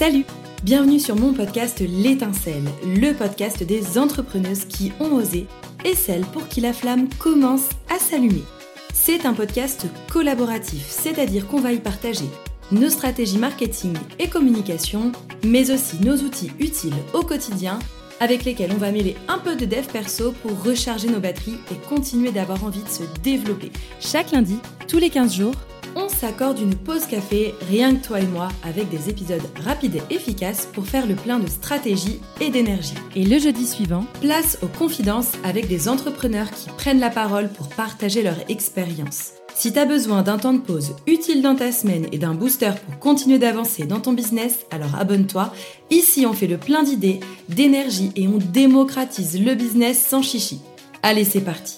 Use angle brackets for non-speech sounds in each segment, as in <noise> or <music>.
Salut Bienvenue sur mon podcast L'étincelle, le podcast des entrepreneuses qui ont osé et celles pour qui la flamme commence à s'allumer. C'est un podcast collaboratif, c'est-à-dire qu'on va y partager nos stratégies marketing et communication, mais aussi nos outils utiles au quotidien avec lesquels on va mêler un peu de dev perso pour recharger nos batteries et continuer d'avoir envie de se développer. Chaque lundi, tous les 15 jours, on s'accorde une pause café, rien que toi et moi, avec des épisodes rapides et efficaces pour faire le plein de stratégie et d'énergie. Et le jeudi suivant, place aux confidences avec des entrepreneurs qui prennent la parole pour partager leur expérience. Si t'as besoin d'un temps de pause utile dans ta semaine et d'un booster pour continuer d'avancer dans ton business, alors abonne-toi. Ici, on fait le plein d'idées, d'énergie et on démocratise le business sans chichi. Allez, c'est parti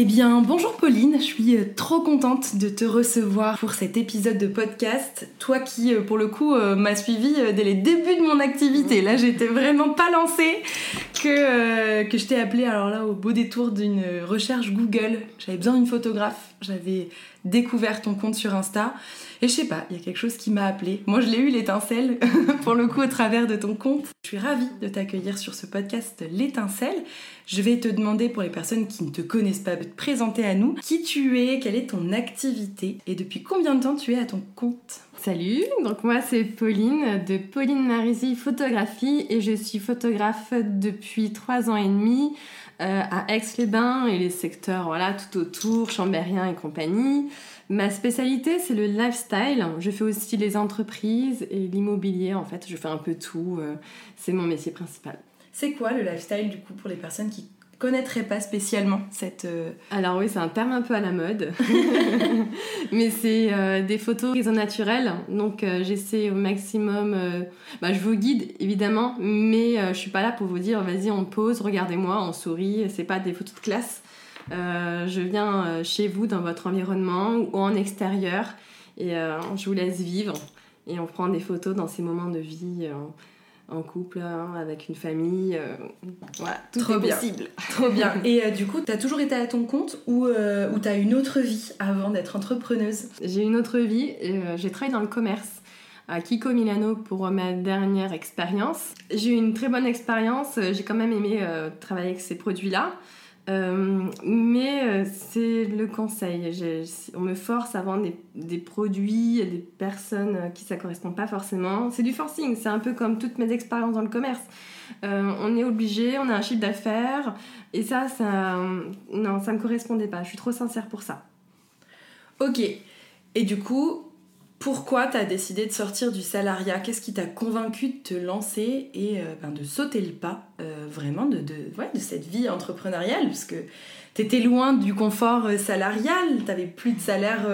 eh bien, bonjour Pauline, je suis euh, trop contente de te recevoir pour cet épisode de podcast. Toi qui, euh, pour le coup, euh, m'as suivi dès les débuts de mon activité. Là, j'étais vraiment pas lancée que, que je t'ai appelé, alors là, au beau détour d'une recherche Google. J'avais besoin d'une photographe, j'avais découvert ton compte sur Insta. Et je sais pas, il y a quelque chose qui m'a appelé. Moi, je l'ai eu l'étincelle, <laughs> pour le coup, au travers de ton compte. Je suis ravie de t'accueillir sur ce podcast L'étincelle. Je vais te demander, pour les personnes qui ne te connaissent pas, de te présenter à nous qui tu es, quelle est ton activité et depuis combien de temps tu es à ton compte? Salut, donc moi c'est Pauline de Pauline Marisi Photographie et je suis photographe depuis trois ans et demi euh, à Aix-les-Bains et les secteurs voilà tout autour, Chambérien et compagnie. Ma spécialité, c'est le lifestyle. Je fais aussi les entreprises et l'immobilier, en fait. Je fais un peu tout. Euh, c'est mon métier principal. C'est quoi le lifestyle, du coup, pour les personnes qui connaîtraient pas spécialement cette... Euh, Alors oui, c'est un terme un peu à la mode. <laughs> Mais c'est euh, des photos qui sont naturelles. Donc j'essaie au maximum... Bah, je vous guide, évidemment. Mais je suis pas là pour vous dire, vas-y, on pose, regardez-moi, on sourit. C'est pas des photos de classe. Euh, je viens euh, chez vous, dans votre environnement ou en extérieur, et euh, je vous laisse vivre. Et on prend des photos dans ces moments de vie en couple, hein, avec une famille. voilà, tout Trop est bien. possible. <laughs> Trop bien. Et du coup, tu as toujours été à ton compte ou, ou tu as une autre vie avant d'être entrepreneuse? J'ai une autre vie. J'ai travaillé dans le commerce à Kiko Milano pour ma dernière expérience. J'ai eu une très bonne expérience. J'ai quand même aimé travailler avec ces produits-là. Euh, mais euh, c'est le conseil. on me force à vendre des, des, produits des personnes qui ça correspond pas forcément. C'est du forcing, c'est un peu comme toutes mes expériences dans le commerce. Euh, on est obligé, on a un chiffre d'affaires, et ça, ça, non, ça me correspondait pas. Je suis trop sincère pour ça. Ok. Et du coup, pourquoi tu as décidé de sortir du salariat? Qu'est-ce qui t'a convaincu de te lancer et euh, ben, de sauter le pas euh, vraiment de, cette vie entrepreneuriale? Parce que tu étais loin du confort euh, salarial, tu plus de salaire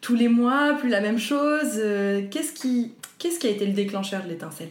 tous les mois, plus la même chose. Qu'est-ce qui, qu'est-ce qui a été le déclencheur de l'étincelle?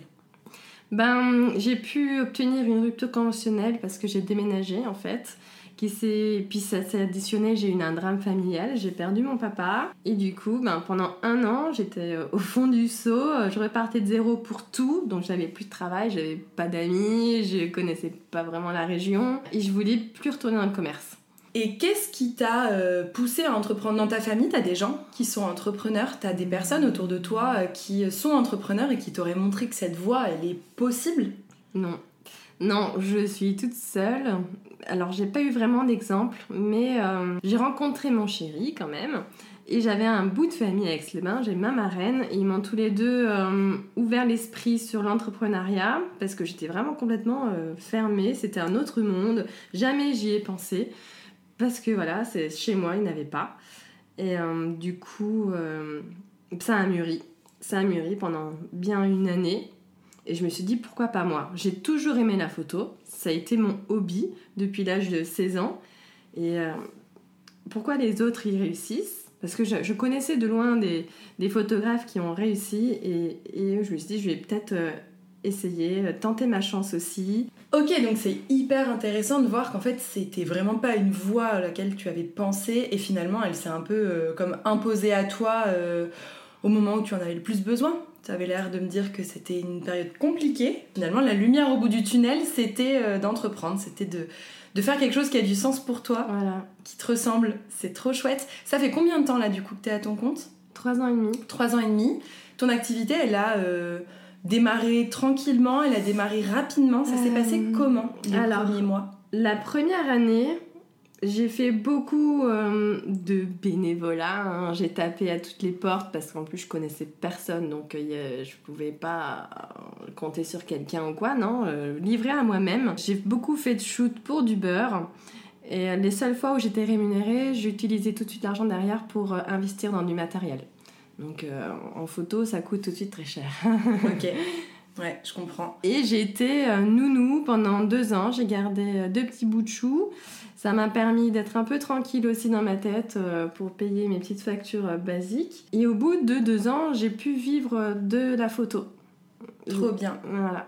Ben, j'ai pu obtenir une rupture conventionnelle parce que j'ai déménagé en fait qui puis ça s'est additionné j'ai eu un drame familial j'ai perdu mon papa et du coup ben, pendant un an j'étais euh, au fond du seau euh, je repartais de zéro pour tout donc j'avais plus de travail j'avais pas d'amis je connaissais pas vraiment la région et je voulais plus retourner dans le commerce et qu'est-ce qui t'a euh, poussé à entreprendre Dans ta famille, t'as des gens qui sont entrepreneurs, t'as des personnes autour de toi qui sont entrepreneurs et qui t'auraient montré que cette voie, elle est possible? Non. Non, je suis toute seule. Alors, j'ai pas eu vraiment d'exemple, mais euh, j'ai rencontré mon chéri quand même. Et j'avais un bout de famille à Aix-les-Bains, j'ai ma marraine, ils m'ont tous les deux euh, ouvert l'esprit sur l'entrepreneuriat, parce que j'étais vraiment complètement euh, fermée, c'était un autre monde, jamais j'y ai pensé, parce que voilà, c'est chez moi, ils n'avaient pas. Et du coup, ça a mûri, ça a mûri pendant bien une année, et je me suis dit, pourquoi pas moi? J'ai toujours aimé la photo. Ça a été mon hobby depuis l'âge de 16 ans. Et euh, pourquoi les autres y réussissent? Parce que je, connaissais de loin des, photographes qui ont réussi. Et, et, je me suis dit, je vais peut-être euh, essayer, euh, tenter ma chance aussi. Ok, donc c'est hyper intéressant de voir qu'en fait, c'était vraiment pas une voie à laquelle tu avais pensé. Et finalement, elle s'est un peu comme imposée à toi au moment où tu en avais le plus besoin. Tu avais l'air de me dire que c'était une période compliquée. Finalement, la lumière au bout du tunnel, c'était euh, d'entreprendre, c'était de, de faire quelque chose qui a du sens pour toi, voilà. qui te ressemble. C'est trop chouette. Ça fait combien de temps là du coup que tu es à ton compte? Trois ans et demi. Trois ans et demi. Ton activité, elle a euh, démarré tranquillement, elle a démarré rapidement. Ça s'est passé Euh, comment les alors, premiers mois? La première année, j'ai fait beaucoup euh, de bénévolat. hein. J'ai tapé à toutes les portes parce qu'en plus je connaissais personne, donc euh, je pouvais pas euh, compter sur quelqu'un ou quoi. Non, euh, livré à moi-même. J'ai beaucoup fait de shoot pour du beurre. Et euh, les seules fois où j'étais rémunérée, j'utilisais tout de suite l'argent derrière pour investir dans du matériel. Donc en photo, ça coûte tout de suite très cher. Ok. <laughs> Ouais, je comprends. Et j'ai été euh, nounou pendant deux ans. J'ai gardé euh, deux petits bouts de chou. Ça m'a permis d'être un peu tranquille aussi dans ma tête euh, pour payer mes petites factures basiques. Et au bout de deux ans, j'ai pu vivre de la photo. Trop bien. Voilà.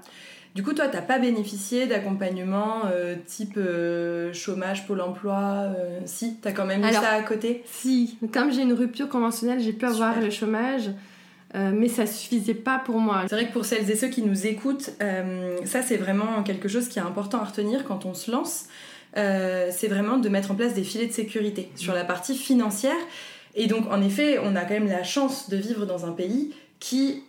Du coup, toi, t'as pas bénéficié d'accompagnement euh, type euh, chômage, pôle emploi euh, Si, t'as quand même eu Alors- ça à côté? Si, comme j'ai une rupture conventionnelle, j'ai pu avoir le chômage. Euh, mais ça suffisait pas pour moi. C'est vrai que pour celles et ceux qui nous écoutent, euh, ça c'est vraiment quelque chose qui est important à retenir quand on se lance. Euh, c'est vraiment de mettre en place des filets de sécurité sur la partie financière. Et donc en effet, on a quand même la chance de vivre dans un pays qui,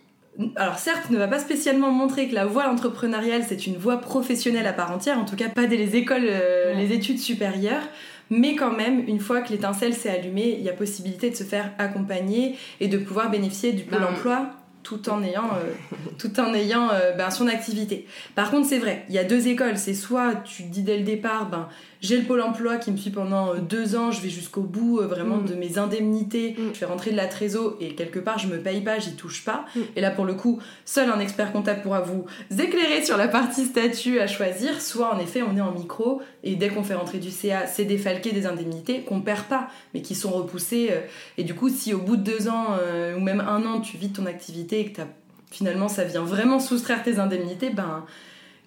alors certes, ne va pas spécialement montrer que la voie entrepreneuriale c'est une voie professionnelle à part entière, en tout cas pas dès les écoles, euh, Ouais. les études supérieures. Mais quand même, une fois que l'étincelle s'est allumée, il y a possibilité de se faire accompagner et de pouvoir bénéficier du pôle Ben, emploi tout en ayant, euh, tout en ayant euh, ben, son activité. Par contre, c'est vrai, il y a deux écoles. C'est soit tu dis dès le départ, ben, j'ai le pôle emploi qui me suit pendant euh, deux ans, je vais jusqu'au bout euh, vraiment Mm. de mes indemnités, Mm. je fais rentrer de la trésor et quelque part je me paye pas, j'y touche pas. Mm. Et là pour le coup, seul un expert comptable pourra vous éclairer sur la partie statut à choisir. Soit en effet on est en micro et dès qu'on fait rentrer du CA, c'est défalqué des indemnités qu'on perd pas, mais qui sont repoussées. euh, et du coup, si au bout de deux ans euh, ou même un an tu vis ton activité et que t'as- finalement ça vient vraiment soustraire tes indemnités, ben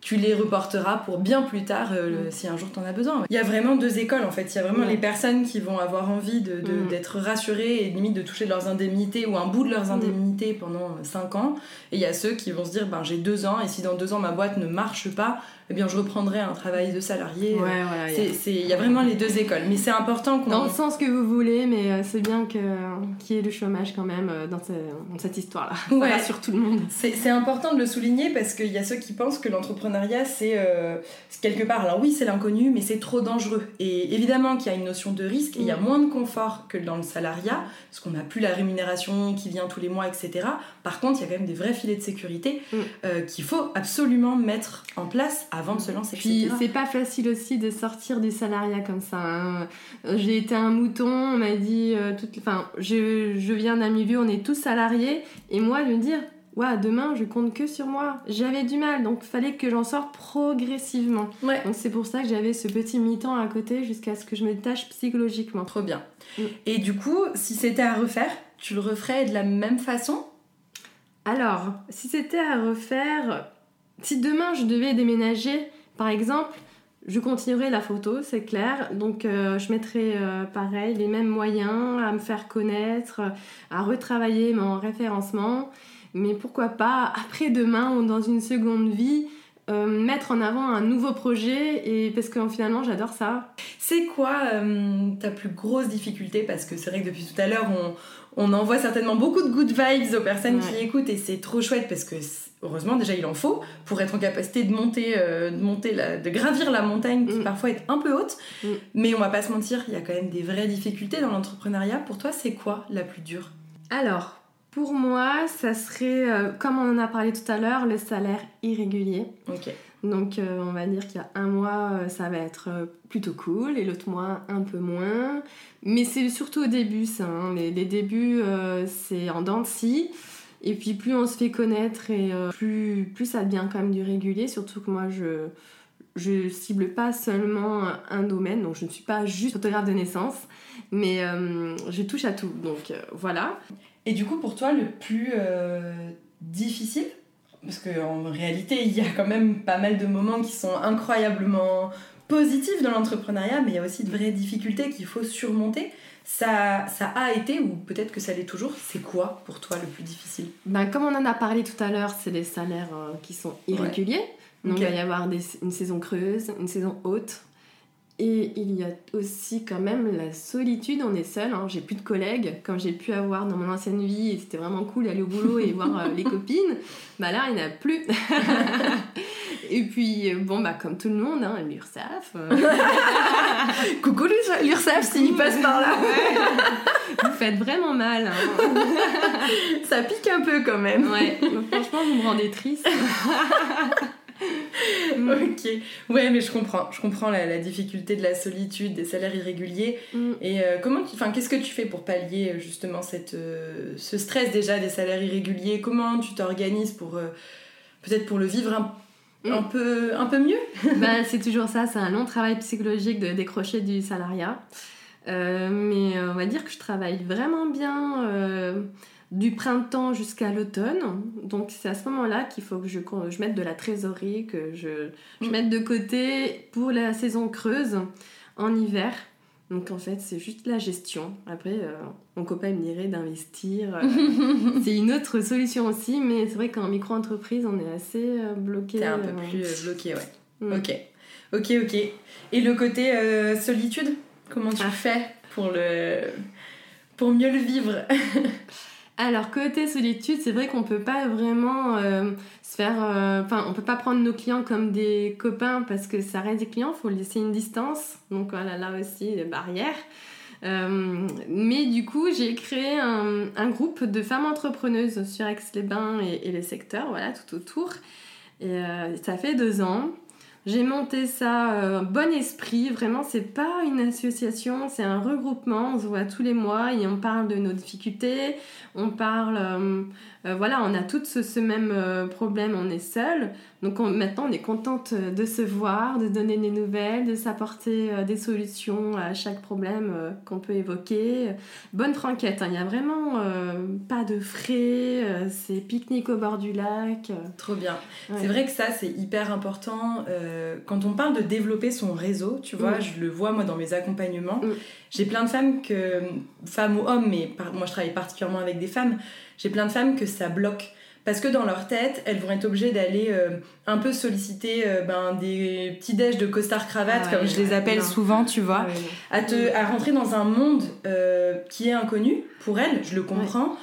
tu les reporteras pour bien plus tard euh, le- si un jour t'en as besoin. Il y a vraiment deux écoles en fait. Il y a vraiment les personnes qui vont avoir envie de- de- Mm. d'être rassurées et limite de toucher de leurs indemnités ou un bout de leurs Mm. indemnités pendant 5 ans. Et il y a ceux qui vont se dire ben j'ai deux ans et si dans deux ans ma boîte ne marche pas, eh bien je reprendrai un travail de salarié. Ouais, voilà. C'est- Il y a vraiment les deux écoles. Mais c'est important qu'on... Dans le sens que vous voulez, mais euh, c'est bien que- qu'il y ait le chômage quand même euh, dans, ce- dans cette histoire-là. Ça Ouais. rassure tout le monde. C'est important de le souligner parce qu'il y a ceux qui pensent que l'entrepreneuriat c'est euh, c'est quelque part, alors oui c'est l'inconnu mais c'est trop dangereux et évidemment qu'il y a une notion de risque et il y a Mm. moins de confort que dans le salariat parce qu'on n'a plus la rémunération qui vient tous les mois etc. Par contre il y a quand même des vrais filets de sécurité Mm. euh, qu'il faut absolument mettre en place avant de se lancer Puis c'est pas facile aussi de sortir du salariat comme ça. hein. J'ai été un mouton, on m'a dit, euh, toute- enfin, je, je viens d'un milieu, on est tous salariés, et moi de me dire, ouais, demain je compte que sur moi. J'avais du mal, donc fallait que j'en sorte progressivement. Ouais. Donc c'est pour ça que j'avais ce petit mi-temps à côté jusqu'à ce que je me tâche psychologiquement. Trop bien. Mm. Et du coup si c'était à refaire, tu le referais de la même façon? Alors, si c'était à refaire, si demain je devais déménager, par exemple, je continuerai la photo, c'est clair. Donc, euh, je mettrai euh, pareil les mêmes moyens à me faire connaître, à retravailler mon référencement. Mais pourquoi pas, après demain ou dans une seconde vie, euh, mettre en avant un nouveau projet et parce que finalement j'adore ça. C'est quoi euh, ta plus grosse difficulté? Parce que c'est vrai que depuis tout à l'heure, on, on envoie certainement beaucoup de good vibes aux personnes qui écoutent et c'est trop chouette parce que heureusement déjà il en faut pour être en capacité de monter, euh, de, monter la- de gravir la montagne qui Mm. parfois est un peu haute. Mm. Mais on va pas se mentir, il y a quand même des vraies difficultés dans l'entrepreneuriat. Pour toi, c'est quoi la plus dure? Alors, pour moi, ça serait, euh, comme on en a parlé tout à l'heure, le salaire irrégulier. Donc euh, on va dire qu'il y a un mois euh, ça va être plutôt cool et l'autre mois un peu moins. Mais c'est surtout au début ça. hein. Les, les débuts c'est en dents de scie. Et puis plus on se fait connaître et plus, plus ça devient quand même du régulier. Surtout que moi je, je cible pas seulement un domaine. Donc je ne suis pas juste photographe de naissance. Mais euh, je touche à tout. Donc euh, voilà. Et du coup, pour toi, le plus euh, difficile? Parce qu'en réalité, il y a quand même pas mal de moments qui sont incroyablement positifs dans l'entrepreneuriat, mais il y a aussi de vraies difficultés qu'il faut surmonter. Ça, ça a été, ou peut-être que ça l'est toujours, c'est quoi pour toi le plus difficile? Ben, comme on en a parlé tout à l'heure, c'est les salaires euh, qui sont irréguliers. Donc il va y avoir des- une saison creuse, une saison haute. Et il y a aussi quand même la solitude, on est seul, hein. j'ai plus de collègues, comme j'ai pu avoir dans mon ancienne vie, et c'était vraiment cool d'aller au boulot et voir euh, les <laughs> copines, bah là il n'y en a plus. <laughs> et puis, euh, bon, bah comme tout le monde, hein, l'URSAF. Euh. <laughs> Coucou l'URSAF s'il passe par là. vous faites vraiment mal. Hein. Ça pique un peu quand même. Ouais, franchement, vous me rendez triste. Mm. <laughs> ok. Ouais, mais je comprends. Je comprends la, difficulté de la solitude, des salaires irréguliers. Mm. Et euh, comment enfin, qu'est-ce que tu fais pour pallier euh, justement cette, euh, ce stress déjà des salaires irréguliers? Comment tu t'organises pour peut-être pour le vivre un, mm. un, peu, un peu mieux? <laughs> Bah, C'est toujours ça. C'est un long travail psychologique de décrocher du salariat. mais on va dire que je travaille vraiment bien du printemps jusqu'à l'automne. Donc c'est à ce moment-là qu'il faut que je, je, mette de la trésorerie, que je, je, mm. mette de côté pour la saison creuse en hiver. Donc en fait c'est juste la gestion. Après euh, mon copain me dirait d'investir. Euh, <laughs> c'est une autre solution aussi, mais c'est vrai qu'en micro-entreprise on est assez euh, bloqué. T'es un peu plus bloqué, ouais. Mm. Ok, ok, ok. Et le côté solitude, comment tu ah. fais pour le pour mieux le vivre? <laughs> Alors côté solitude, c'est vrai qu'on peut pas vraiment euh, se faire, euh, enfin on peut pas prendre nos clients comme des copains parce que ça reste des clients, faut laisser une distance. Donc voilà là aussi des barrières. Euh, mais du coup, j'ai créé un, groupe de femmes entrepreneuses sur Aix-les-Bains et, et, les secteurs, voilà, tout autour. Et ça fait deux ans. J'ai monté ça euh, bon esprit, vraiment c'est pas une association, c'est un regroupement, on se voit tous les mois et on parle de nos difficultés, on parle, euh, voilà, on a tous ce, même problème, on est seul, donc maintenant on est contente de se voir, de donner des nouvelles, de s'apporter des solutions à chaque problème qu'on peut évoquer. Bonne franquette, hein. il n'y a vraiment pas de frais, c'est pique-nique au bord du lac. Trop bien. C'est vrai que ça c'est hyper important euh, quand on parle de développer son réseau, tu vois, mm. je le vois moi dans mes accompagnements. Mm. J'ai plein de femmes que, femmes ou hommes, mais moi je travaille particulièrement avec des femmes, j'ai plein de femmes que ça bloque. Parce que dans leur tête, elles vont être obligées d'aller euh, un peu solliciter euh, ben, des petits déj de costard cravate, ah comme je les appelle souvent, tu vois, à, te, à rentrer dans un monde qui est inconnu pour elles, je le comprends.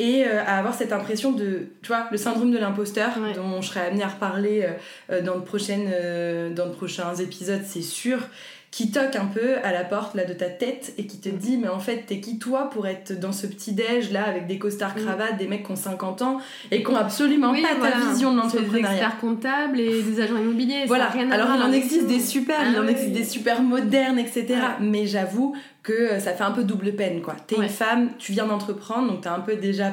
Et euh, à avoir cette impression de, tu vois, le syndrome de l'imposteur dont je serai amenée à reparler euh, euh, dans, de prochaines, dans de prochains épisodes, c'est sûr qui toque un peu à la porte là de ta tête et qui te dit mais en fait t'es qui toi pour être dans ce petit déj là avec des costards mm. cravates des mecs qui ont 50 ans et qui ont absolument pas ta vision de l'entrepreneuriat des experts comptables et des agents immobiliers voilà. alors il en existe des super il en ah existe des super modernes etc mais j'avoue que euh, ça fait un peu double peine quoi. T'es une femme tu viens d'entreprendre donc t'as un peu déjà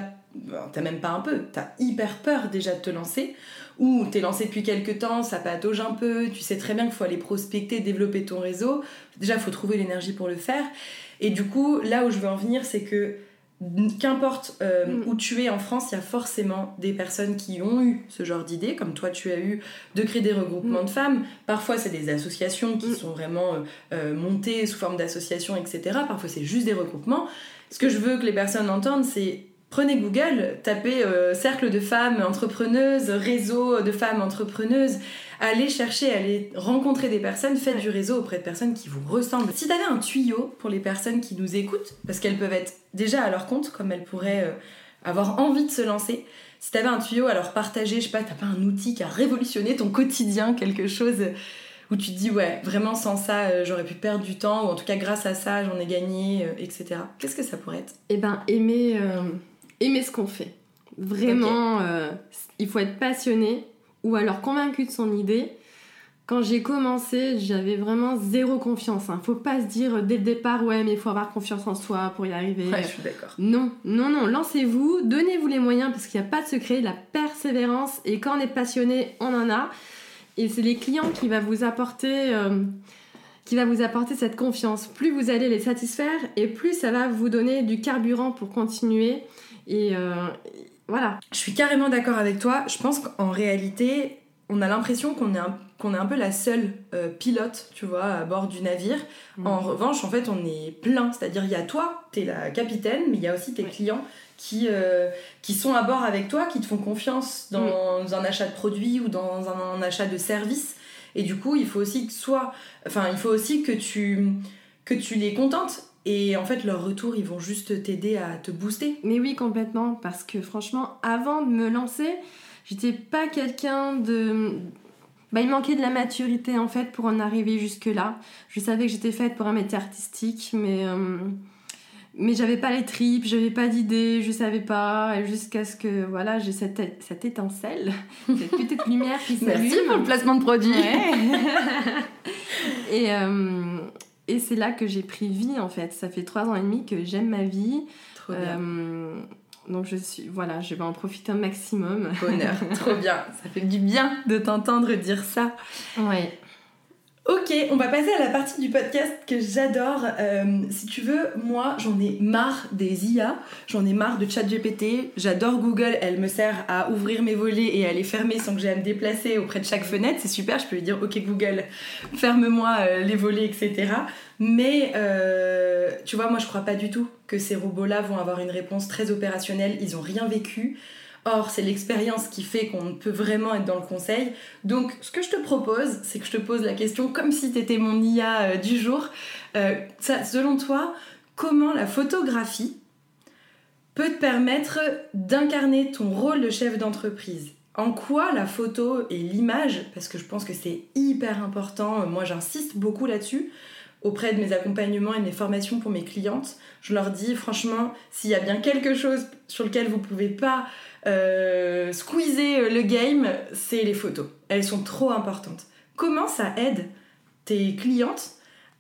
t'as même pas un peu t'as hyper peur déjà de te lancer ou t'es lancé depuis quelques temps, ça patauge un peu, tu sais très bien qu'il faut aller prospecter, développer ton réseau. Déjà, il faut trouver l'énergie pour le faire. Et du coup, là où je veux en venir, c'est que qu'importe euh, mm. où tu es en France, il y a forcément des personnes qui ont eu ce genre d'idée, comme toi tu as eu, de créer des regroupements mm. de femmes. Parfois, c'est des associations qui mm. sont vraiment euh, euh, montées sous forme d'associations, etc. Parfois, c'est juste des regroupements. Ce que je veux que les personnes entendent, c'est Prenez Google, tapez euh, cercle de femmes entrepreneuses, réseau de femmes entrepreneuses, allez chercher, allez rencontrer des personnes, faites du réseau auprès de personnes qui vous ressemblent. Si tu avais un tuyau pour les personnes qui nous écoutent, parce qu'elles peuvent être déjà à leur compte, comme elles pourraient euh, avoir envie de se lancer, si tu avais un tuyau à leur partager, je sais pas, t'as pas un outil qui a révolutionné ton quotidien, quelque chose où tu te dis ouais vraiment sans ça euh, j'aurais pu perdre du temps ou en tout cas grâce à ça j'en ai gagné etc qu'est-ce que ça pourrait être? Eh ben aimer aimer ce qu'on fait. Vraiment, euh, il faut être passionné ou alors convaincu de son idée. Quand j'ai commencé, j'avais vraiment zéro confiance. Hein. Faut pas se dire dès le départ, ouais, mais il faut avoir confiance en soi pour y arriver. Ouais, je suis d'accord. Non, non, non, lancez-vous, donnez-vous les moyens parce qu'il n'y a pas de secret, la persévérance. Et quand on est passionné, on en a. Et c'est les clients qui va vous apporter. Euh, qui va vous apporter cette confiance. Plus vous allez les satisfaire et plus ça va vous donner du carburant pour continuer et euh, voilà. Je suis carrément d'accord avec toi. Je pense qu'en réalité, on a l'impression qu'on est, un, qu'on est un peu la seule euh, pilote, tu vois, à bord du navire. Mm. En revanche, en fait, on est plein. C'est-à-dire, il y a toi, t'es la capitaine, mais il y a aussi tes clients qui, euh, qui sont à bord avec toi, qui te font confiance dans mm. un achat de produit ou dans un, achat de service. Et du coup, il faut aussi que soit, enfin, il faut aussi que tu que tu les contentes. Et en fait, leur retour, ils vont juste t'aider à te booster. Mais oui, complètement. Parce que franchement, avant de me lancer, j'étais pas quelqu'un de. Bah, il manquait de la maturité en fait pour en arriver jusque-là. Je savais que j'étais faite pour un métier artistique, mais. Euh, mais j'avais pas les tripes, j'avais pas d'idées, je savais pas, jusqu'à ce que voilà, j'ai cette, cette étincelle, <laughs> cette petite lumière qui s'allume. Merci pour le placement de produit. <laughs> et, euh, et c'est là que j'ai pris vie en fait. Ça fait trois ans et demi que j'aime ma vie. Trop bien. Euh, donc je suis voilà, je vais en profiter un maximum. Bonheur, trop bien. Ça fait du bien de t'entendre dire ça. Ouais. Ok, on va passer à la partie du podcast que j'adore. Euh, si tu veux, moi j'en ai marre des IA, j'en ai marre de ChatGPT. J'adore Google, elle me sert à ouvrir mes volets et à les fermer sans que j'ai à me déplacer auprès de chaque fenêtre. C'est super, je peux lui dire Ok Google, ferme-moi euh, les volets, etc. Mais euh, tu vois, moi je crois pas du tout que ces robots-là vont avoir une réponse très opérationnelle. Ils ont rien vécu. Or, c'est l'expérience qui fait qu'on peut vraiment être dans le conseil. Donc, ce que je te propose, c'est que je te pose la question comme si tu étais mon IA euh, du jour. Euh, selon toi, comment la photographie peut te permettre d'incarner ton rôle de chef d'entreprise? En quoi la photo et l'image, parce que je pense que c'est hyper important, moi j'insiste beaucoup là-dessus, auprès de mes accompagnements et de mes formations pour mes clientes, je leur dis franchement, s'il y a bien quelque chose sur lequel vous pouvez pas euh, squeezer le game, c'est les photos. Elles sont trop importantes. Comment ça aide tes clientes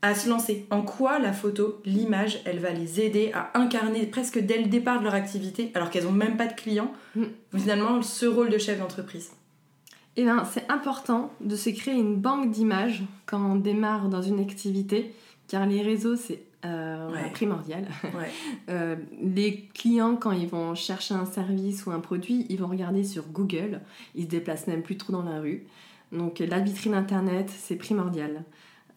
à se lancer? En quoi la photo, l'image, elle va les aider à incarner presque dès le départ de leur activité, alors qu'elles n'ont même pas de clients, mm. finalement, ce rôle de chef d'entreprise? Eh bien, c'est important de se créer une banque d'images quand on démarre dans une activité, car les réseaux, c'est euh, primordial. <laughs> Euh, les clients, quand ils vont chercher un service ou un produit, ils vont regarder sur Google. Ils se déplacent même plus trop dans la rue. Donc la vitrine Internet, c'est primordial.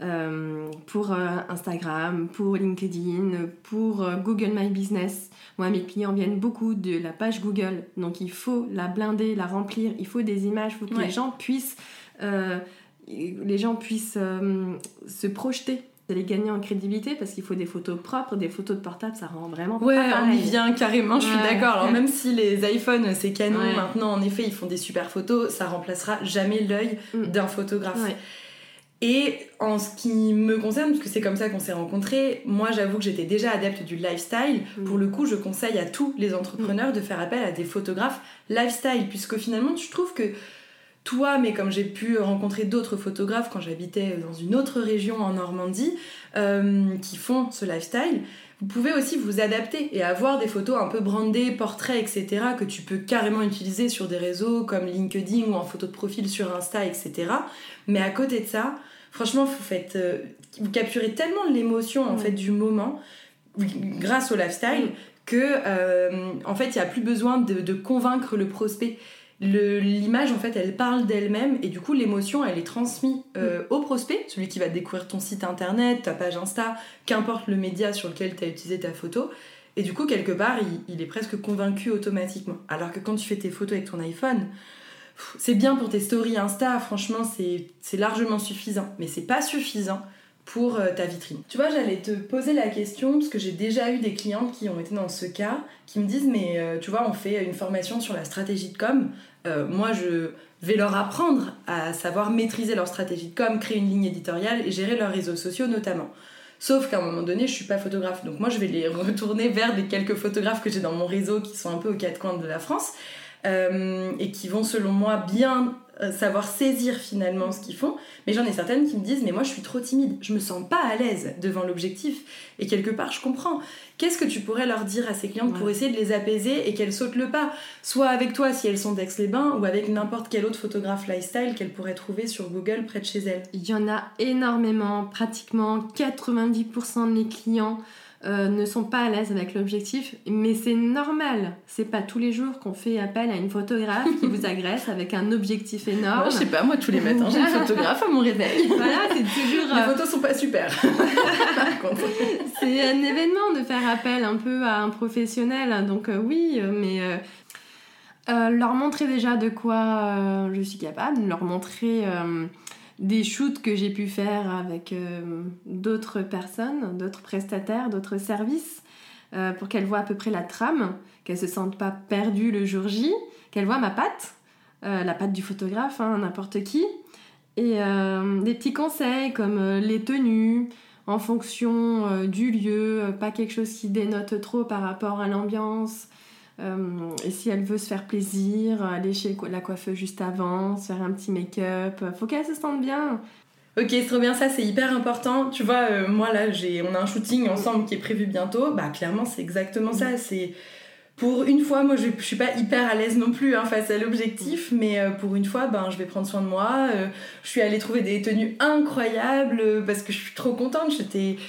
Euh, pour Instagram, pour LinkedIn, pour Google My Business. Moi, mes clients viennent beaucoup de la page Google, donc il faut la blinder, la remplir, il faut des images, il faut que les gens puissent, les gens puissent se projeter les gagner en crédibilité parce qu'il faut des photos propres, des photos de portable, ça rend vraiment ouais, on y vient carrément, je suis d'accord. Alors même <laughs> si les iPhones, c'est canon, maintenant en effet ils font des super photos, ça remplacera jamais l'œil mm. d'un photographe. Et en ce qui me concerne, parce que c'est comme ça qu'on s'est rencontrés, moi j'avoue que j'étais déjà adepte du lifestyle. Mm. Pour le coup, je conseille à tous les entrepreneurs de faire appel à des photographes lifestyle, puisque finalement, je trouve que toi, mais comme j'ai pu rencontrer d'autres photographes quand j'habitais dans une autre région en Normandie, euh, qui font ce lifestyle, vous pouvez aussi vous adapter et avoir des photos un peu brandées, portraits, etc., que tu peux carrément utiliser sur des réseaux comme LinkedIn ou en photo de profil sur Insta, etc. Mais à côté de ça, franchement, vous, faites, euh, vous capturez tellement l'émotion en fait du moment grâce au lifestyle que euh, en fait il n'y a plus besoin de convaincre le prospect l'image en fait elle parle d'elle-même et du coup l'émotion elle est transmise euh, mm. au prospect, celui qui va découvrir ton site internet, ta page Insta, qu'importe le média sur lequel tu as utilisé ta photo. Et du coup quelque part il, est presque convaincu automatiquement. Alors que quand tu fais tes photos avec ton iPhone, c'est bien pour tes stories Insta, franchement c'est largement suffisant. Mais c'est pas suffisant pour euh, ta vitrine. Tu vois, j'allais te poser la question parce que j'ai déjà eu des clientes qui ont été dans ce cas, qui me disent mais euh, tu vois, on fait une formation sur la stratégie de com. Euh, moi, je vais leur apprendre à savoir maîtriser leur stratégie de créer une ligne éditoriale et gérer leurs réseaux sociaux notamment. Sauf qu'à un moment donné, je suis pas photographe, donc moi je vais les <laughs> retourner vers les quelques photographes que j'ai dans mon réseau qui sont un peu aux quatre coins de la France et qui vont selon moi bien euh, savoir saisir finalement ce qu'ils font. Mais j'en ai certaines qui me disent mais moi je suis trop timide, je me sens pas à l'aise devant l'objectif. Et quelque part je comprends. Qu'est-ce que tu pourrais leur dire à ces clientes pour essayer de les apaiser et qu'elles sautent le pas? Soit avec toi si elles sont d'Aix-les-Bains ou avec n'importe quel autre photographe lifestyle qu'elles pourraient trouver sur Google près de chez elles. Il y en a énormément, pratiquement 90% de mes clients euh, ne sont pas à l'aise avec l'objectif, mais c'est normal. C'est pas tous les jours qu'on fait appel à une photographe qui vous <laughs> agresse avec un objectif énorme. je sais pas, moi tous les matins j'ai une photographe à mon réveil. <laughs> voilà, c'est toujours. Les euh, photos sont pas super. <laughs> c'est un événement de faire appel un peu à un professionnel, donc euh, oui, mais. leur montrer déjà de quoi je suis capable, leur montrer des shoots que j'ai pu faire avec d'autres personnes, d'autres prestataires, d'autres services, pour qu'elles voient à peu près la trame, qu'elles se sentent pas perdues le jour J, qu'elles voient ma patte, la patte du photographe, hein, n'importe qui, et des petits conseils comme les tenues, en fonction euh, du lieu, euh, pas quelque chose qui dénote trop par rapport à l'ambiance. Euh, et si elle veut se faire plaisir, aller chez la coiffeuse juste avant, se faire un petit make-up, faut qu'elle se sente bien. Ok, c'est trop bien, ça c'est hyper important. Tu vois, moi là, j'ai, on a un shooting ensemble qui est prévu bientôt. Bah clairement, c'est exactement ça. C'est pour une fois, moi je, je suis pas hyper à l'aise non plus hein, face à l'objectif, mais euh, pour une fois, ben, je vais prendre soin de moi. Euh, je suis allée trouver des tenues incroyables euh, parce que je suis trop contente.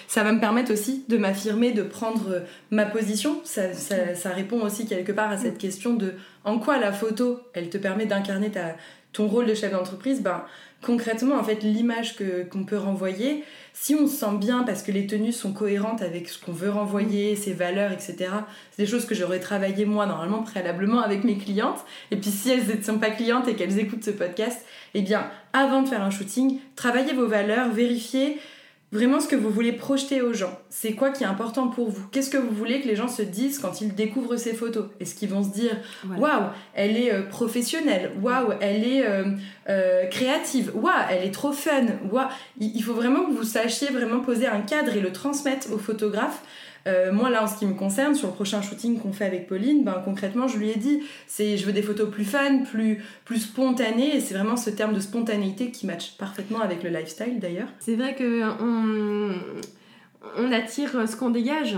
Ça va me permettre aussi de m'affirmer, de prendre ma position. Ça, ça, ça, répond aussi quelque part à cette question de en quoi la photo, elle te permet d'incarner ta, ton rôle de chef d'entreprise. Ben, concrètement, en fait, l'image qu'on peut renvoyer, si on se sent bien parce que les tenues sont cohérentes avec ce qu'on veut renvoyer, ses valeurs, etc., c'est des choses que j'aurais travaillé moi normalement préalablement avec mes clientes. Et puis si elles ne sont pas clientes et qu'elles écoutent ce podcast, eh bien, avant de faire un shooting, travaillez vos valeurs, vérifiez vraiment ce que vous voulez projeter aux gens. C'est quoi qui est important pour vous? Qu'est-ce que vous voulez que les gens se disent quand ils découvrent ces photos? Est-ce qu'ils vont se dire waouh, elle est euh, professionnelle, waouh, elle est euh, euh, créative, waouh, elle est trop fun, waouh. Il faut vraiment que vous sachiez vraiment poser un cadre et le transmettre au photographe euh, moi, là, en ce qui me concerne, sur le prochain shooting qu'on fait avec Pauline, ben, concrètement, je lui ai dit, c'est, je veux des photos plus fun, plus, plus spontanées, et c'est vraiment ce terme de spontanéité qui matche parfaitement avec le lifestyle d'ailleurs. C'est vrai que on, on attire ce qu'on dégage.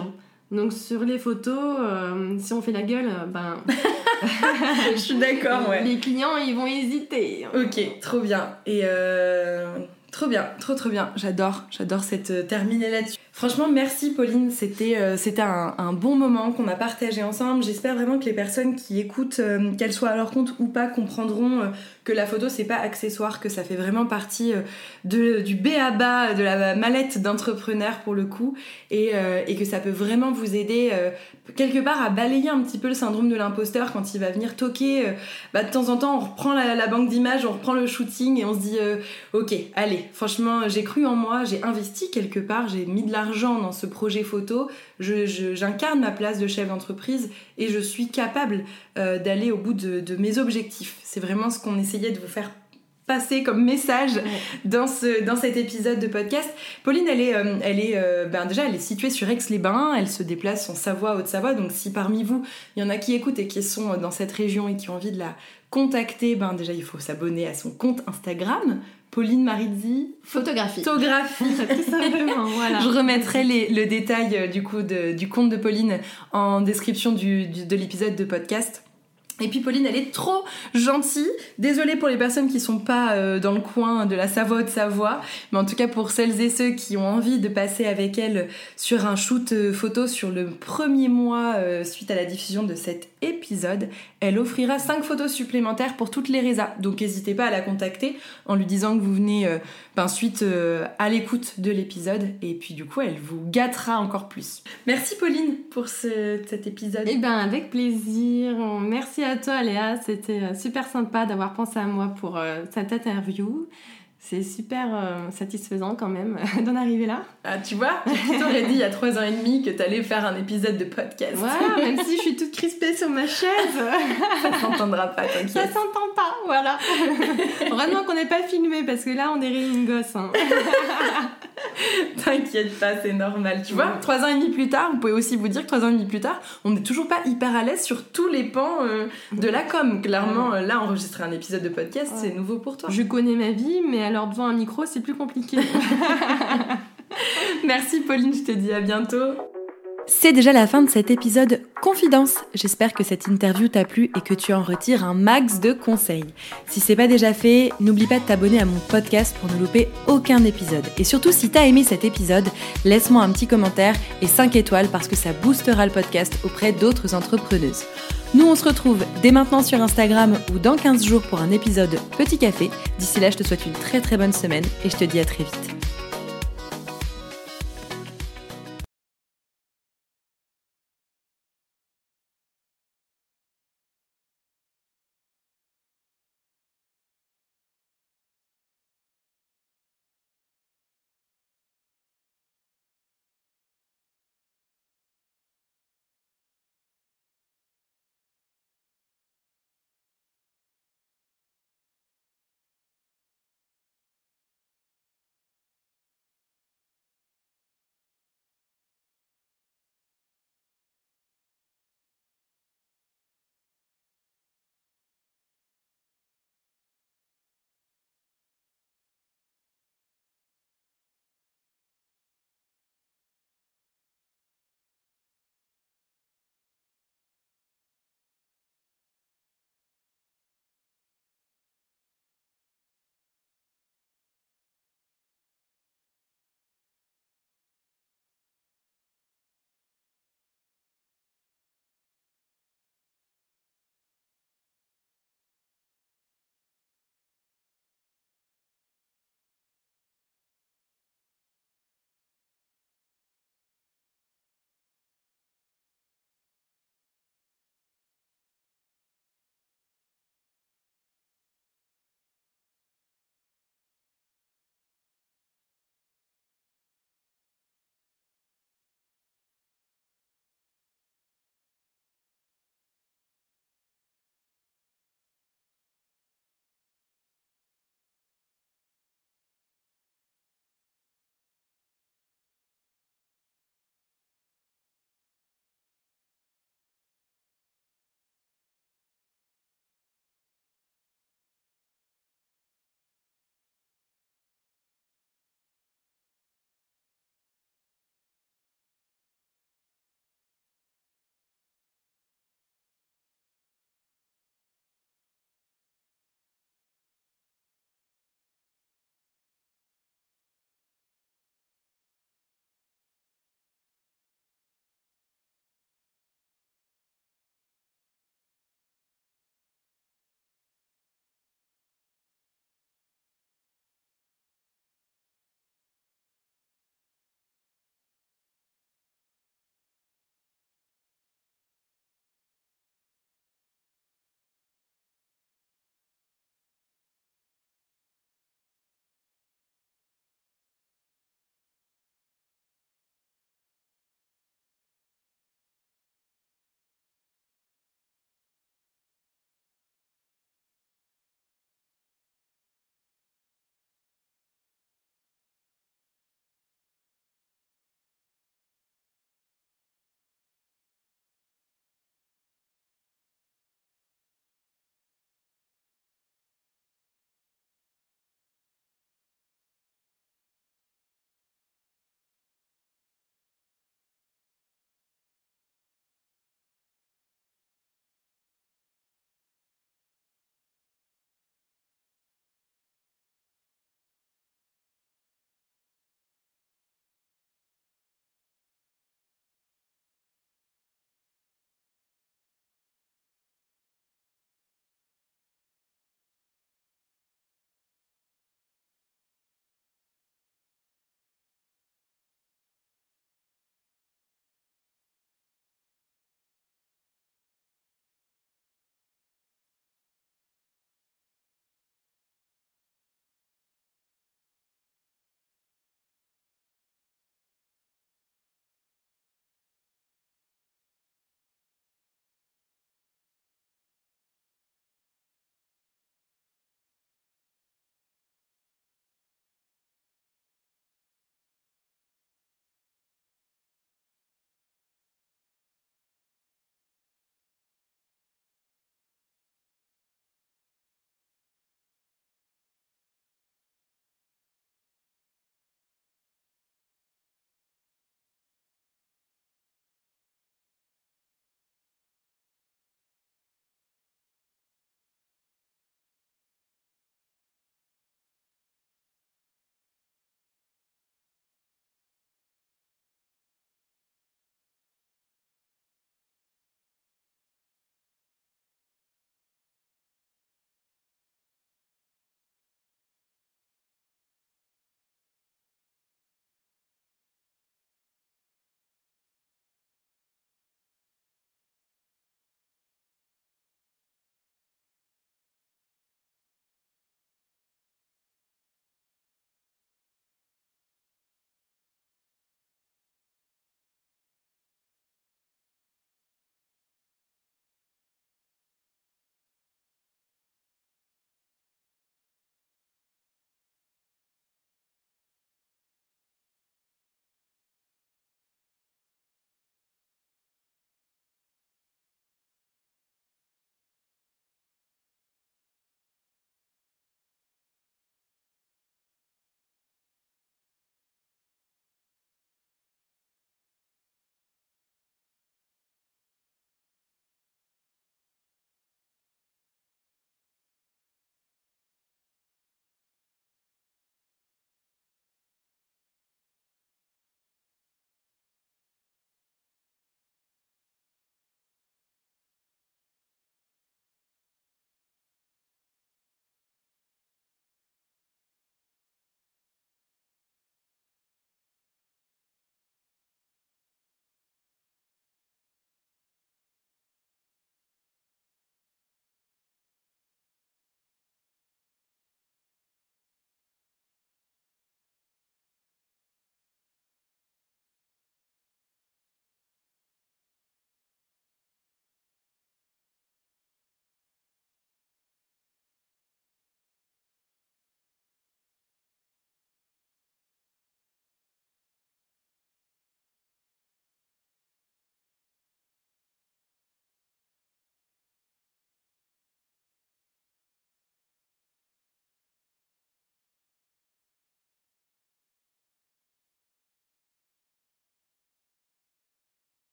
Donc sur les photos, euh, si on fait la gueule, ben... <laughs> je suis d'accord, ouais. Les clients, ils vont hésiter. Ok, trop bien. Et euh, trop bien, trop trop bien. J'adore, j'adore cette terminer là-dessus. Franchement, merci Pauline, c'était euh, un, bon moment qu'on a partagé ensemble. J'espère vraiment que les personnes qui écoutent, euh, qu'elles soient à leur compte ou pas, comprendront euh, que la photo c'est pas accessoire, que ça fait vraiment partie du B à bas de la mallette d'entrepreneur pour le coup, et, que ça peut vraiment vous aider quelque part à balayer un petit peu le syndrome de l'imposteur quand il va venir toquer. bah, de temps en temps, on reprend la, la banque d'images, on reprend le shooting et on se dit ok, allez, franchement, j'ai cru en moi, j'ai investi quelque part, j'ai mis de dans ce projet photo, j'incarne ma place de chef d'entreprise et je suis capable euh, d'aller au bout de, mes objectifs. C'est vraiment ce qu'on essayait de vous faire passer comme message dans, ce, dans cet épisode de podcast. Pauline, elle est, euh, elle est euh, ben déjà, elle est située sur Aix-les-Bains, elle se déplace en Savoie, Haute-Savoie, donc si parmi vous, il y en a qui écoutent et qui sont dans cette région et qui ont envie de la contacter, ben déjà, il faut s'abonner à son compte Instagram, Pauline Marizzi. Photographie. Photographie. <laughs> Tout simplement, voilà. Je remettrai le détail euh, du coup du compte de Pauline en description de l'épisode de podcast. Et puis Pauline, elle est trop gentille. Désolée pour les personnes qui sont pas euh, dans le coin de la Savoie de Savoie, mais en tout cas pour celles et ceux qui ont envie de passer avec elle sur un shoot euh, photo sur le premier mois euh, suite à la diffusion de cet épisode, elle offrira 5 photos supplémentaires pour toutes les résas. Donc n'hésitez pas à la contacter en lui disant que vous venez ben, suite à l'écoute de l'épisode et puis du coup elle vous gâtera encore plus. Merci Pauline pour cet épisode. Eh ben avec plaisir. Merci à toi Léa, c'était euh, super sympa d'avoir pensé à moi pour euh, cette interview. C'est super euh, satisfaisant quand même <laughs> d'en arriver là. Ah, tu vois, tu t'aurais dit il y a trois ans et demi que t'allais faire un épisode de podcast. Ouais, même si je suis toute crispée sur ma chaise. <laughs> Ça s'entendra pas, <laughs> t'inquiète. Ça s'entend pas, voilà. Heureusement qu'on n'est pas filmé parce que là on est une gosse. Hein. T'inquiète pas, c'est normal. Tu vois, trois ans et demi plus tard, vous pouvez aussi vous dire que trois ans et demi plus tard, on n'est toujours pas hyper à l'aise sur tous les pans euh, de la com. Clairement, là, enregistrer un épisode de podcast, c'est nouveau pour toi. Je connais ma vie, mais alors devant un micro, c'est plus compliqué. <laughs> Merci Pauline, je te dis à bientôt. C'est déjà la fin de cet épisode Confidence. J'espère que cette interview t'a plu et que tu en retires un max de conseils. Si c'est pas déjà fait, n'oublie pas de t'abonner à mon podcast pour ne louper aucun épisode. Et surtout, si t'as aimé cet épisode, laisse-moi un petit commentaire et 5 étoiles parce que ça boostera le podcast auprès d'autres entrepreneuses. Nous, on se retrouve dès maintenant sur Instagram ou dans 15 jours pour un épisode Petit Café. D'ici là, je te souhaite une très très bonne semaine et je te dis à très vite.